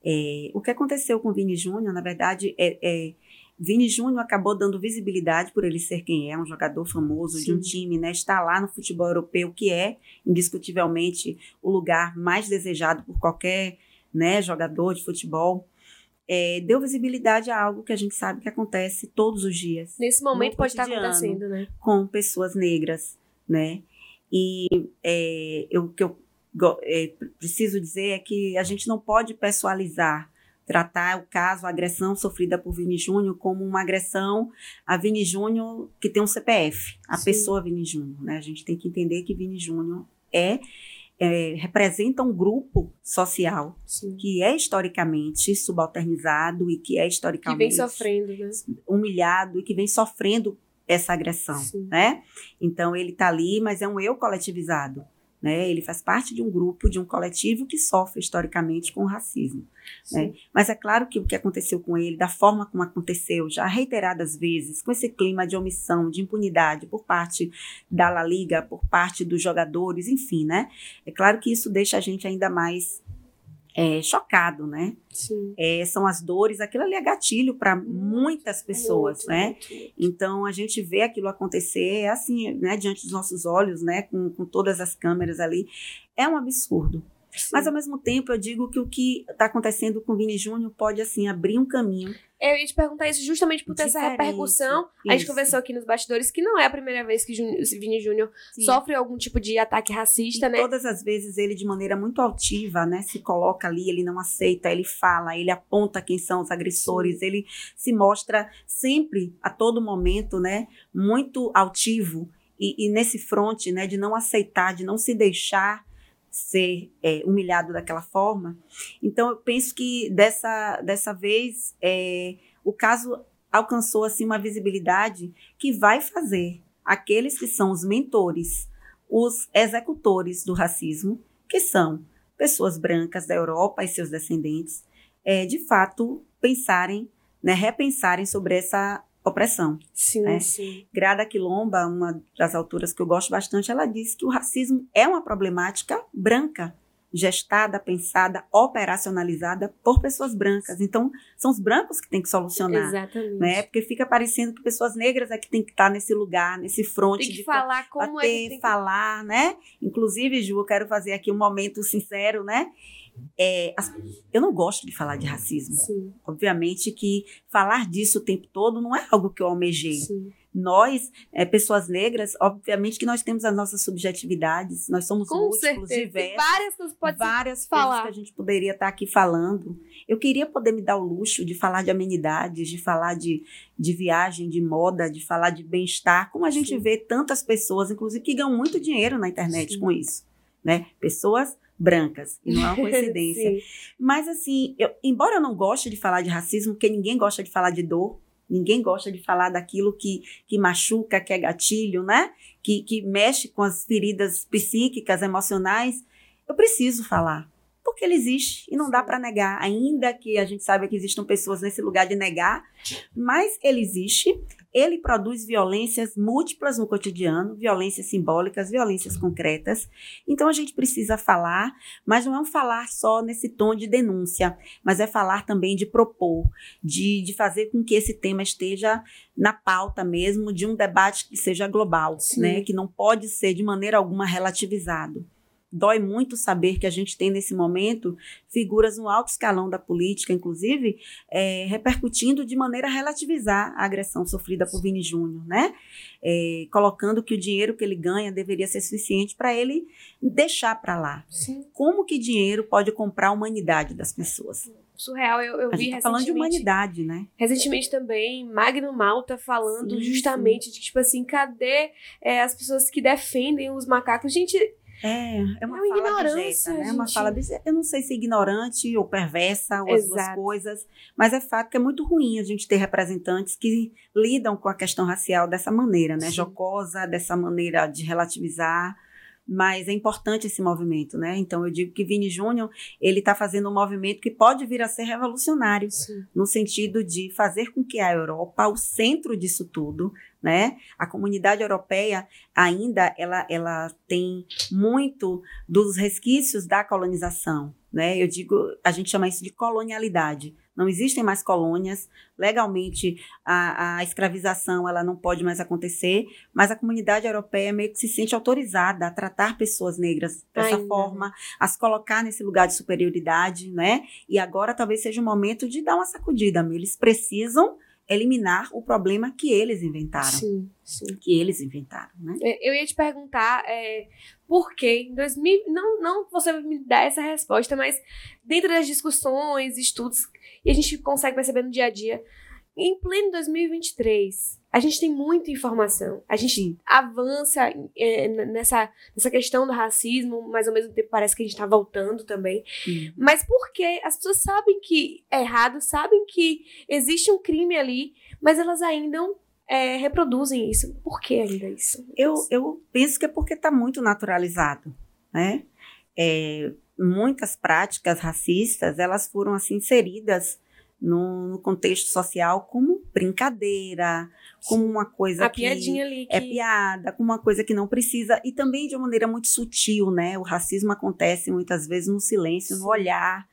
É, o que aconteceu com o Vini Júnior, na verdade, é, é Vini Júnior acabou dando visibilidade por ele ser quem é, um jogador famoso de um Sim. time, né? Está lá no futebol europeu, que é indiscutivelmente o lugar mais desejado por qualquer né, jogador de futebol. É, deu visibilidade a algo que a gente sabe que acontece todos os dias Nesse momento pode estar acontecendo, né? com pessoas negras, né? E é, eu- o que eu é, preciso dizer é que a gente não pode pessoalizar, tratar o caso, a agressão sofrida por Vini Júnior como uma agressão a Vini Júnior que tem um CPF, a Sim. pessoa Vini Júnior, né? A gente tem que entender que Vini Júnior é, é, representa um grupo social Sim. que é historicamente subalternizado e que é Que vem historicamente sofrendo, né? humilhado e que vem sofrendo essa agressão, Sim. né? Então ele está ali, mas é um eu coletivizado, né? Ele faz parte de um grupo, de um coletivo que sofre historicamente com o racismo. Sim. Mas é claro que o que aconteceu com ele, da forma como aconteceu, já reiteradas vezes, com esse clima de omissão, de impunidade por parte da La Liga, por parte dos jogadores, enfim, né? É claro que isso deixa a gente ainda mais é, chocado, né? Sim. É, são as dores, aquilo ali é gatilho para muitas pessoas, Muito, né? muito. Então a gente vê aquilo acontecer é assim, né, diante dos nossos olhos, né, com, com todas as câmeras ali, é um absurdo. Mas ao mesmo tempo eu digo que o que está acontecendo com o Vini Júnior pode assim abrir um caminho. Eu ia te perguntar isso justamente por ter essa repercussão. A gente Isso. conversou aqui nos bastidores que não é a primeira vez que Júnior- Vini Júnior sofre algum tipo de ataque racista, E né? todas as vezes ele, de maneira muito altiva, né, se coloca ali, ele não aceita, ele fala, ele aponta quem são os agressores, ele se mostra sempre, a todo momento, né, muito altivo e, e nesse fronte, né, de não aceitar, de não se deixar ser é, humilhado daquela forma. Então, eu penso que dessa, dessa vez é, o caso alcançou assim uma visibilidade que vai fazer aqueles que são os mentores os executores do racismo, que são pessoas brancas da Europa e seus descendentes, é, de fato pensarem, né, repensarem sobre essa opressão. Sim, É. sim. Grada Quilomba, uma das autoras que eu gosto bastante, ela diz que o racismo é uma problemática branca, gestada, pensada, operacionalizada por pessoas brancas. Então, são os brancos que têm que solucionar. Exatamente. Né? Porque fica parecendo que pessoas negras é que tem que estar nesse lugar, nesse fronte Tem que de falar como é bater, que tem que... falar, né? Inclusive, Ju, eu quero fazer aqui um momento sincero, né? É, as- eu não gosto de falar de racismo. Sim, Obviamente que falar disso o tempo todo não é algo que eu almejei. sim. Nós, é, pessoas negras, obviamente que nós temos as nossas subjetividades, nós somos Com múltiplos, certeza. Diversos várias coisas pode várias falar. que a gente poderia estar aqui falando. Eu queria poder me dar o luxo de falar de amenidades, de falar de, de viagem, de moda, de falar de bem-estar, como a gente Sim. vê tantas pessoas, inclusive, que ganham muito dinheiro na internet Sim. com isso. Né? Pessoas brancas, e não é uma coincidência. Mas assim, eu- embora eu não goste de falar de racismo, porque ninguém gosta de falar de dor, ninguém gosta de falar daquilo que, que machuca, que é gatilho, né? Que, que mexe com as feridas psíquicas, emocionais, eu preciso falar. Porque ele existe e não dá para negar, ainda que a gente saiba que existam pessoas nesse lugar de negar, mas ele existe, ele produz violências múltiplas no cotidiano, violências simbólicas, violências concretas. Então a gente precisa falar, mas não é um falar só nesse tom de denúncia, mas é falar também de propor, de, de fazer com que esse tema esteja na pauta mesmo de um debate que seja global, Sim. né? que não pode ser de maneira alguma relativizado. Dói muito saber que a gente tem nesse momento figuras no alto escalão da política, inclusive, é, repercutindo de maneira a relativizar a agressão sofrida por Vini Júnior, né? É, colocando que o dinheiro que ele ganha deveria ser suficiente para ele deixar para lá. Sim. Como que dinheiro pode comprar a humanidade das pessoas? Surreal. Eu, eu vi tá falando de recentemente. humanidade, né? Recentemente também, Magno Malta falando Sim, justamente de, tipo assim, cadê é, as pessoas que defendem os macacos? Gente, É, é uma É uma fala ignorância, abjeta, né? É uma fala. Eu não sei se ignorante ou perversa, ou as duas Exato. coisas, mas é fato que é muito ruim a gente ter representantes que lidam com a questão racial dessa maneira, né? Sim. Jocosa, dessa maneira de relativizar. Mas é importante esse movimento, né? Então eu digo que Vini Júnior, ele está fazendo um movimento que pode vir a ser revolucionário, no sentido de fazer com que a Europa, o centro disso tudo, né? A comunidade europeia ainda ela, ela tem muito dos resquícios da colonização, né? Eu digo, a gente chama isso de colonialidade. Não existem mais colônias. Legalmente, a, a escravização ela não pode mais acontecer, mas a comunidade europeia meio que se sente autorizada a tratar pessoas negras dessa forma, a se colocar nesse lugar de superioridade, né? E agora talvez seja o momento de dar uma sacudida. Eles precisam eliminar o problema que eles inventaram. Sim, sim. Que eles inventaram, né? É, Eu ia te perguntar é, por que em 2000. Não, não você me dar essa resposta, mas dentro das discussões, estudos, e a gente consegue perceber no dia a dia, em pleno 2023, a gente tem muita informação. A gente Sim. avança é, nessa, nessa questão do racismo, mas ao mesmo tempo parece que a gente tá voltando também. Sim. Mas por quê? As pessoas sabem que é errado, sabem que existe um crime ali, mas elas ainda é, reproduzem isso. Por que ainda isso? Eu, eu penso que é porque está muito naturalizado, né? É, muitas práticas racistas, elas foram assim inseridas no, no contexto social como brincadeira, como uma coisa a que piadinha ali que é piada, como uma coisa que não precisa e também de uma maneira muito sutil, né? O racismo acontece muitas vezes no silêncio, no Sim. olhar,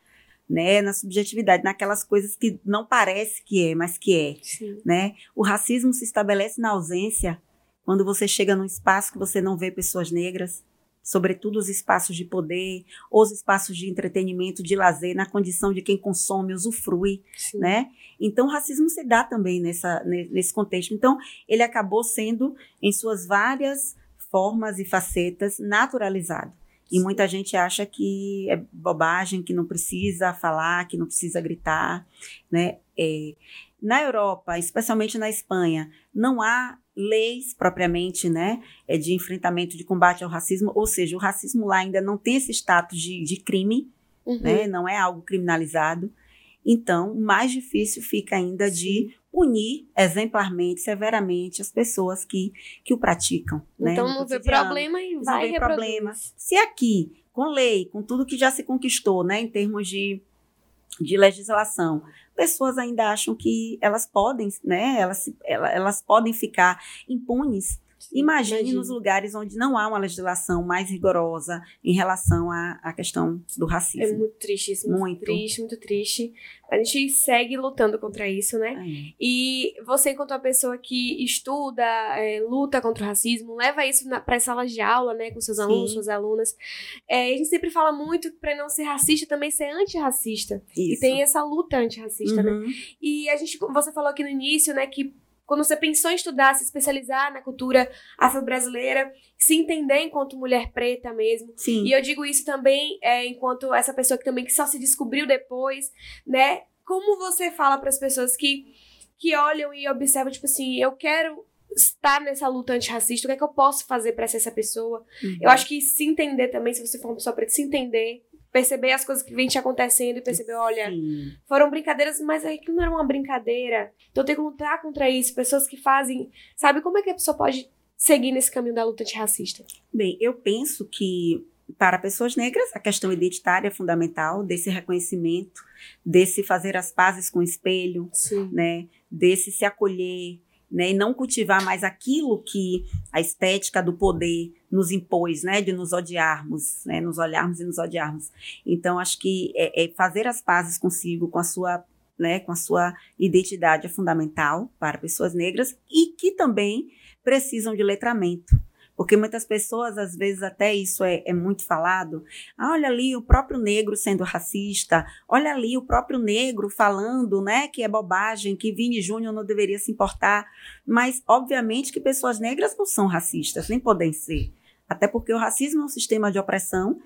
né? Na subjetividade, naquelas coisas que não parece que é, mas que é Sim. né? O racismo se estabelece na ausência quando você chega num espaço que você não vê pessoas negras, sobretudo os espaços de poder, os espaços de entretenimento, de lazer, na condição de quem consome, usufrui, Sim. né? Então o racismo se dá também nessa, ne- nesse contexto. Então ele acabou sendo, em suas várias formas e facetas, naturalizado. E muita gente acha que é bobagem, que não precisa falar, que não precisa gritar, né? É, na Europa, especialmente na Espanha, não há leis propriamente, né, é, de enfrentamento, de combate ao racismo, ou seja, o racismo lá ainda não tem esse status de, de crime, Uhum. né, não é algo criminalizado. Então, mais difícil fica ainda de punir exemplarmente, severamente as pessoas que, que o praticam. né, Então no não vê problema e Não vai vê reproduz. problema. Se aqui, com lei, com tudo que já se conquistou, né, em termos de, de legislação, pessoas ainda acham que elas podem, né, elas, elas podem ficar impunes. Imagine nos lugares onde não há uma legislação mais rigorosa em relação à, à questão do É racismo. muito triste isso, muito, Muito. triste, muito triste. A gente segue lutando contra isso, né? É. E você, enquanto uma pessoa que estuda, é, luta contra o racismo, leva isso para as salas de aula, né, com seus Sim. alunos, suas alunas. É, a gente sempre fala muito para não ser racista, também ser antirracista. E Isso. tem essa luta antirracista, né? Uhum. E a gente, você falou aqui no início, né, que quando você pensou em estudar, se especializar na cultura afro-brasileira, se entender enquanto mulher preta mesmo, Sim. e eu digo isso também é, enquanto essa pessoa que também que só se descobriu depois, né? Como você fala para as pessoas que, que olham e observam, tipo assim, eu quero estar nessa luta antirracista, o que é que eu posso fazer para ser essa pessoa? Uhum. Eu acho que se entender também, se você for uma pessoa preta, se entender, perceber as coisas que vem te acontecendo e perceber, olha, Sim. foram brincadeiras, mas aquilo não era uma brincadeira. Então tenho que lutar contra isso. Pessoas que fazem. Sabe como é que a pessoa pode seguir nesse caminho da luta antirracista? Bem, eu penso que para pessoas negras a questão identitária é fundamental, desse reconhecimento, desse fazer as pazes com o espelho, Sim. né, desse se acolher, né, e não cultivar mais aquilo que a estética do poder nos impôs, né, de nos odiarmos, né, nos olharmos e nos odiarmos. Então acho que é, é fazer as pazes consigo, com a sua né, com a sua identidade é fundamental para pessoas negras e que também precisam de letramento. Porque muitas pessoas, às vezes, até isso é, é muito falado. Ah, olha ali o próprio negro sendo racista, olha ali o próprio negro falando né, que é bobagem, que Vini Júnior não deveria se importar. Mas, obviamente, que pessoas negras não são racistas, nem podem ser. Até porque o racismo é um sistema de opressão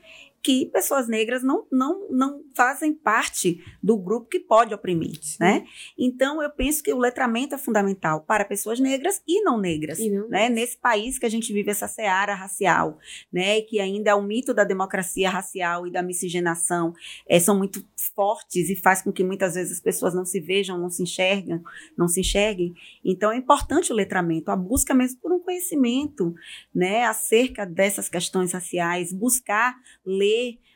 que pessoas negras não, não, não fazem parte do grupo que pode oprimir, né? Então, eu penso que o letramento é fundamental para pessoas negras e não negras, E não né? Nesse país que a gente vive essa seara racial, né? Que ainda é o mito da democracia racial e da miscigenação eh, são muito fortes e faz com que muitas vezes as pessoas não se vejam, não se enxergam, não se enxerguem. Então, é importante o letramento, a busca mesmo por um conhecimento, né? Acerca dessas questões raciais, buscar ler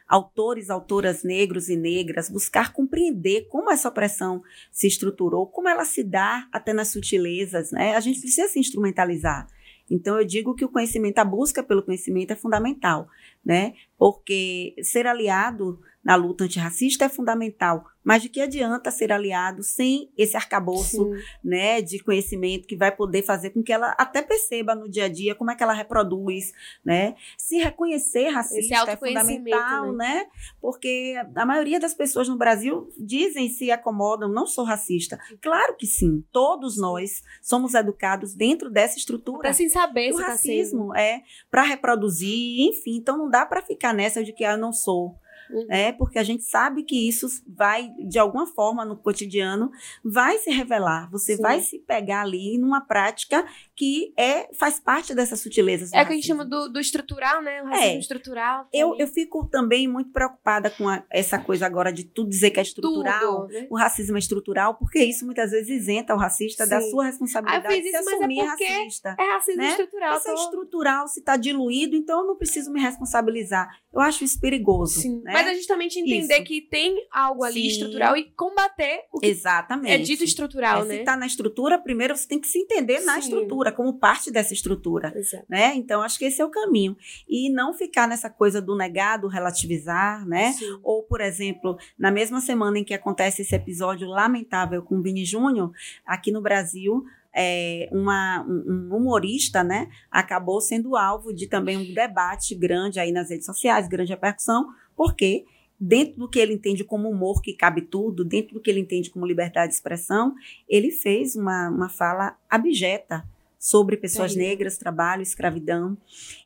autores, autoras negros e negras, buscar compreender como essa opressão se estruturou, como ela se dá até nas sutilezas, né? A gente precisa se instrumentalizar. Então eu digo que o conhecimento, a busca pelo conhecimento é fundamental, né? Porque ser aliado na luta antirracista é fundamental, mas de que adianta ser aliado sem esse arcabouço né, de conhecimento que vai poder fazer com que ela até perceba no dia a dia como é que ela reproduz, né? Se reconhecer racista é fundamental, né? né? Porque a maioria das pessoas no Brasil dizem se acomodam, não sou racista. Claro que sim, todos nós somos educados dentro dessa estrutura. Para sem saber o racismo tá é para reproduzir, enfim, então não dá para ficar nessa de que ah, eu não sou uhum. é porque a gente sabe que isso vai, de alguma forma, no cotidiano, vai se revelar. Você Sim. vai se pegar ali numa prática que é, faz parte dessas sutilezas. É o que a gente chama do, do estrutural, né? O racismo é. estrutural. Eu, eu fico também muito preocupada com a, essa coisa agora de tudo dizer que é estrutural, tudo, né? o racismo é estrutural, porque isso muitas vezes isenta o racista Sim. da sua responsabilidade ah, eu fiz isso, de assumir mas é racista. É racismo né? estrutural. Se é estrutural, se está diluído, então eu não preciso me responsabilizar. Eu acho isso perigoso. Sim. Né? Mas é justamente entender Isso. que tem algo ali Sim. estrutural e combater o que Exatamente. é dito estrutural, é, né? Se está na estrutura, primeiro você tem que se entender na estrutura, como parte dessa estrutura. Exato. Né? Então, acho que esse é o caminho. E não ficar nessa coisa do negado, relativizar, né? Sim. Ou, por exemplo, na mesma semana em que acontece esse episódio lamentável com o Vini Júnior, aqui no Brasil, é, uma, um humorista, né, acabou sendo alvo de também um debate grande aí nas redes sociais, grande repercussão, porque dentro do que ele entende como humor, que cabe tudo, dentro do que ele entende como liberdade de expressão, ele fez uma, uma fala abjeta sobre pessoas negras, trabalho, escravidão.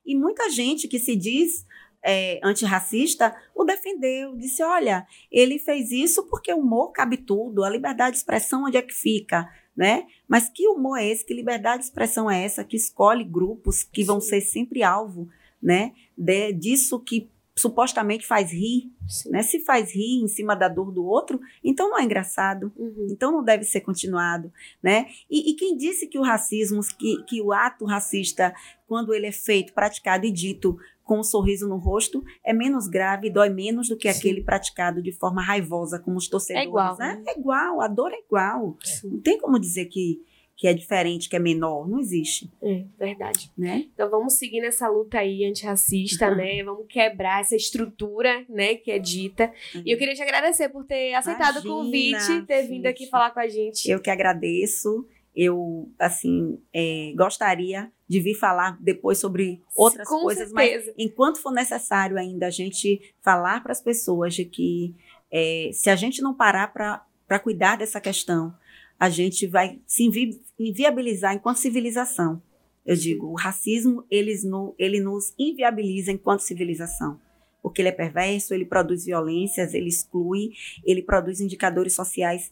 E muita gente que se diz é, antirracista o defendeu, disse: olha, ele fez isso porque o humor cabe tudo, a liberdade de expressão onde é que fica? Né? Mas que humor é esse? Que liberdade de expressão é essa que escolhe grupos que vão ser sempre alvo, né? De, disso que supostamente faz rir, né? Se faz rir em cima da dor do outro, então não é engraçado, uhum. então não deve ser continuado, né? E, e, quem disse que o racismo, que, que o ato racista, quando ele é feito, praticado e dito com um sorriso no rosto, é menos grave, dói menos do que Sim. aquele praticado de forma raivosa, como os torcedores, é igual, né? né? É igual, a dor é igual. Sim. Não tem como dizer que que é diferente, que é menor. Não existe. É, verdade. Né? Então vamos seguir nessa luta aí antirracista, uhum. né? Vamos quebrar essa estrutura, né, que é dita. Uhum. E eu queria te agradecer por ter aceitado Imagina, o convite, ter vindo aqui falar com a gente. Eu que agradeço. Eu, assim, é, gostaria de vir falar depois sobre outras com coisas, certeza. mas enquanto for necessário ainda a gente falar para as pessoas de que é, se a gente não parar para cuidar dessa questão, a gente vai se invi inviabilizar enquanto civilização. Eu digo, o racismo eles no, ele nos inviabiliza enquanto civilização. Porque ele é perverso, ele produz violências, ele exclui, ele produz indicadores sociais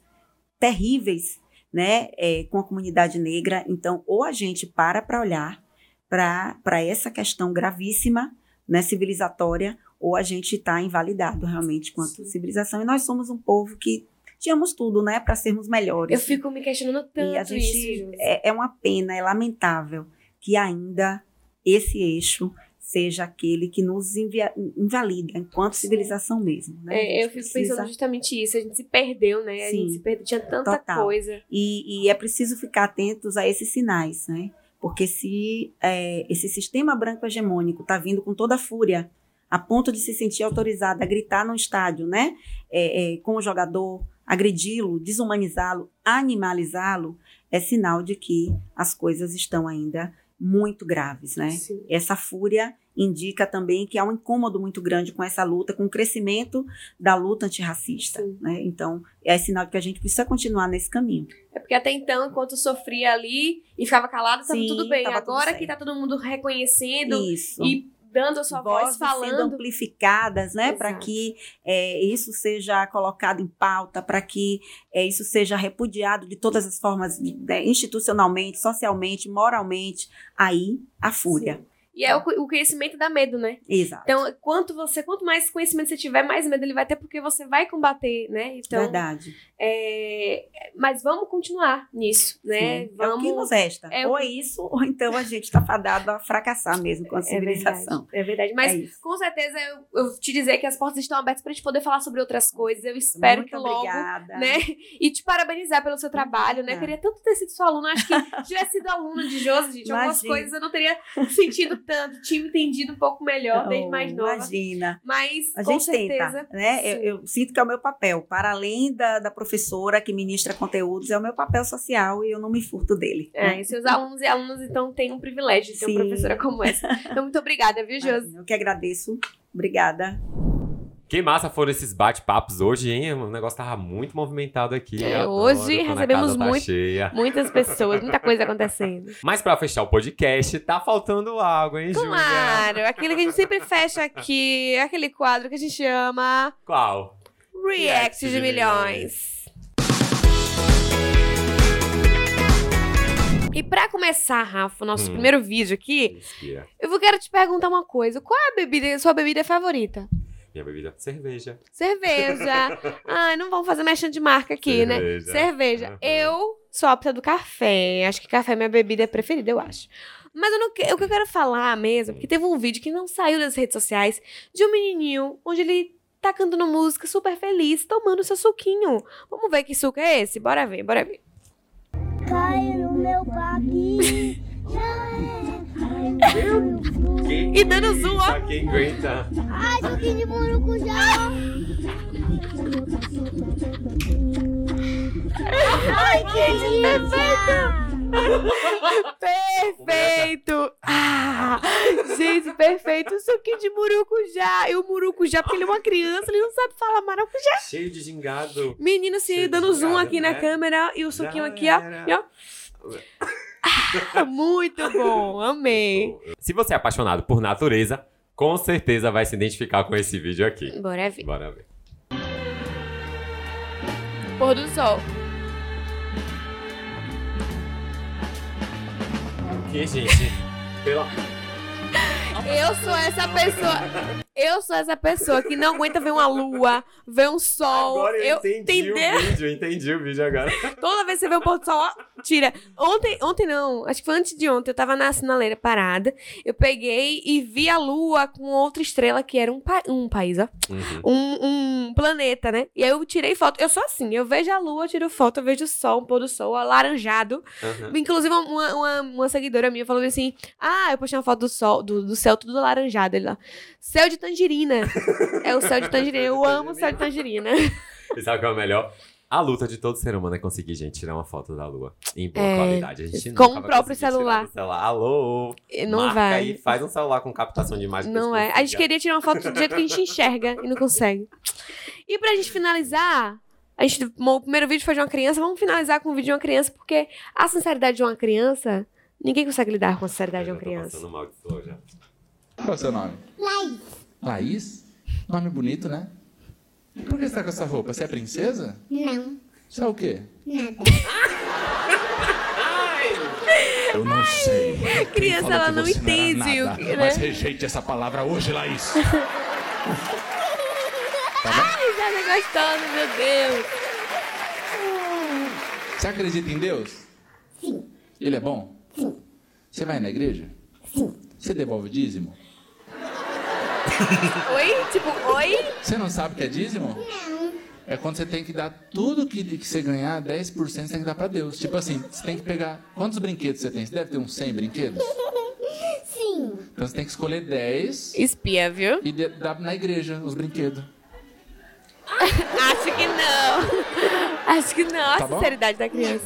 terríveis né, é, com a comunidade negra. Então, ou a gente para para olhar para essa questão gravíssima, né, civilizatória, ou a gente está invalidado realmente quanto civilização. E nós somos um povo que tínhamos tudo, né, para sermos melhores. Eu fico me questionando tanto e a gente, isso. É, é uma pena, é lamentável que ainda esse eixo seja aquele que nos invalida enquanto civilização mesmo. Né? É, eu fico precisa... pensando justamente isso. A gente se perdeu, né? A gente se perdeu, tinha tanta total. coisa. E, e, é preciso ficar atentos a esses sinais, né? Porque se é, esse sistema branco hegemônico está vindo com toda a fúria, a ponto de se sentir autorizado a gritar no estádio, né? É, é, com o jogador, agredi-lo, desumanizá-lo, animalizá-lo, é sinal de que as coisas estão ainda muito graves, né? Sim. Essa fúria indica também que há um incômodo muito grande com essa luta, com o crescimento da luta antirracista, Sim. né? Então, é sinal de que a gente precisa continuar nesse caminho. É porque até então, enquanto sofria ali e ficava calado, estava tudo bem. Agora tudo que está todo mundo reconhecendo Isso. e dando a sua voz, falando. sendo amplificadas, né? Para que é, isso seja colocado em pauta, para que é, isso seja repudiado de todas as formas, de, institucionalmente, socialmente, moralmente. Aí, a fúria. Sim. E é o, co- o conhecimento dá medo, né? Exato. Então, quanto você, quanto mais conhecimento você tiver, mais medo ele vai ter, porque você vai combater, né? Então, Verdade. é, mas vamos continuar nisso, né? Sim. É o que Vamos. nos resta. é ou é isso, ou então a gente está fadado a fracassar mesmo com a É verdade, civilização. é verdade. Mas é isso. com certeza eu, eu te dizer que as portas estão abertas pra gente poder falar sobre outras coisas. Eu espero Muito que logo. obrigada. Né? E te parabenizar pelo seu trabalho, né? Queria tanto ter sido sua aluna. Acho que se tivesse sido aluna de Josi, gente, algumas Imagina. coisas eu não teria sentido tanto, tinha entendido um pouco melhor desde Oh, mais nova. Imagina. Mas A com gente certeza. tenta, né? Eu, eu sinto que é o meu papel. Para além da, da professora que ministra conteúdos, é o meu papel social e eu não me furto dele. É, né? e seus alunos e alunas, então, têm um privilégio de ter Sim. uma professora como essa. Então, muito obrigada, viu, Josi? Eu que agradeço. Obrigada. Que massa foram esses bate-papos hoje, hein? O negócio tava muito movimentado aqui. É, Eu hoje recebemos tá muito-. Muitas pessoas, muita coisa acontecendo. Mas pra fechar o podcast, tá faltando água, hein, Júlia? Claro, aquele que a gente sempre fecha aqui, aquele quadro que a gente chama Qual? React de Milhões. E pra começar, Rafa, o nosso Hum. primeiro vídeo aqui, Inspira. eu vou quero te perguntar uma coisa. Qual é a bebida, sua bebida favorita? Minha bebida, cerveja. Cerveja. Ai, não vamos fazer mexendo de marca aqui, né? Cerveja. Cerveja. Uhum. Eu sou apta do café. Acho que café é minha bebida preferida, eu acho. Mas eu não, o que eu quero falar mesmo, porque teve um vídeo que não saiu das redes sociais de um menininho onde ele tá cantando música super feliz, tomando seu suquinho. Vamos ver que suco é esse? Bora ver, bora ver. Cai no meu E dando zoom, ó. Pra quem aguenta. Ai, suquinho de murucujá. Ai, que delícia. Perfeito! Ah, gente, perfeito. Suquinho de murucujá. E o murucujá, porque ele é uma criança, ele não sabe falar maracujá. Cheio de gingado. Menino se Cheio dando zoom gingado, aqui na né? câmera e o suquinho Já aqui, ó. era. E, ó. Muito bom, amei. Se você é apaixonado por natureza, com certeza vai se identificar com esse vídeo aqui. Bora ver. Bora ver. Pôr do sol. O que, gente? Pela... Eu sou essa pessoa. Eu sou essa pessoa que não aguenta ver uma lua, ver um sol. Agora eu, entendi entendeu? o vídeo, entendi o vídeo agora. Toda vez que você vê um pôr do sol, ó, tira. Ontem, ontem não, acho que foi antes de ontem, eu tava na sinaleira parada. Eu peguei e vi a lua com outra estrela que era um, pa um país, ó. Uhum. Um, um planeta, né? E aí eu tirei foto. Eu sou assim, eu vejo a lua, eu tiro foto, eu vejo o sol, um pôr do sol, alaranjado. Uhum. Inclusive, uma, uma, uma seguidora minha falou assim: Ah, eu postei uma foto do sol, do, do céu tudo alaranjado. Ele lá. Céu de tangerina. é o céu de tangerina. Eu amo o céu de tangerina. E sabe o que é o melhor? A luta de todo ser humano é conseguir, gente, tirar uma foto da lua em boa É, qualidade. A gente com o próprio celular. celular. Alô? Não marca vai. aí, faz um celular com captação de imagem. que Não é. A gente queria tirar uma foto do jeito que a gente enxerga e não consegue. E pra gente finalizar, a gente, o primeiro vídeo foi de uma criança, vamos finalizar com o vídeo de uma criança, porque a sinceridade de uma criança, ninguém consegue lidar com a sinceridade de uma criança. passando mal de flor já. Qual é o seu nome? Laís. Laís? Nome bonito, né? Por que você tá com essa roupa? Você é princesa? Não, Você é o quê? nada. Eu não sei. Quem criança, ela não entende o nada? que, né? Mas rejeite essa palavra hoje, Laís. Tá bom? Ai, já tá gostando, meu Deus. Você acredita em Deus? Sim. Ele é bom? Sim. Você vai na igreja? Sim. Você devolve dízimo? Oi? Tipo, oi? Você não sabe o que é dízimo? Não. É quando você tem que dar tudo que, que você ganhar, 10% você tem que dar pra Deus. Tipo assim, você tem que pegar. Quantos brinquedos você tem? Você deve ter uns 100 brinquedos? Sim. Então você tem que escolher 10 Espia, viu? e de- dar na igreja os brinquedos. Acho que não. Acho que não. A Tá bom? sinceridade da criança.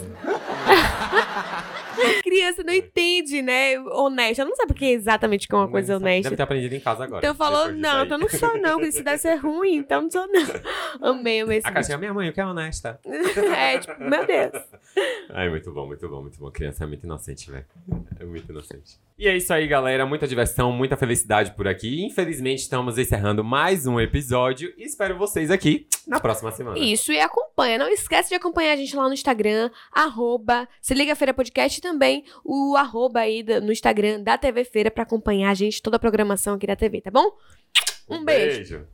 Criança não entende, né? Honesta. Ela não sabe o que é exatamente que é uma coisa honesta. Deve ter aprendido em casa agora. Então falou, não, então não sou não, porque isso deve ser ruim, então não sou não. Amei, amei esse A caixinha minha mãe, o que é honesta? É, tipo, meu Deus. Ai, muito bom, muito bom, muito bom. Criança é muito inocente, velho. É muito inocente. E é isso aí, galera. Muita diversão, muita felicidade por aqui. Infelizmente, estamos encerrando mais um episódio e espero vocês aqui na próxima semana. Isso, e acompanha. Não esquece de acompanhar a gente lá no Instagram, arroba Se Liga Feira Podcast e o arroba aí no Instagram da TV Feira para acompanhar a gente, toda a programação aqui da TV, tá bom? Um, um beijo. beijo.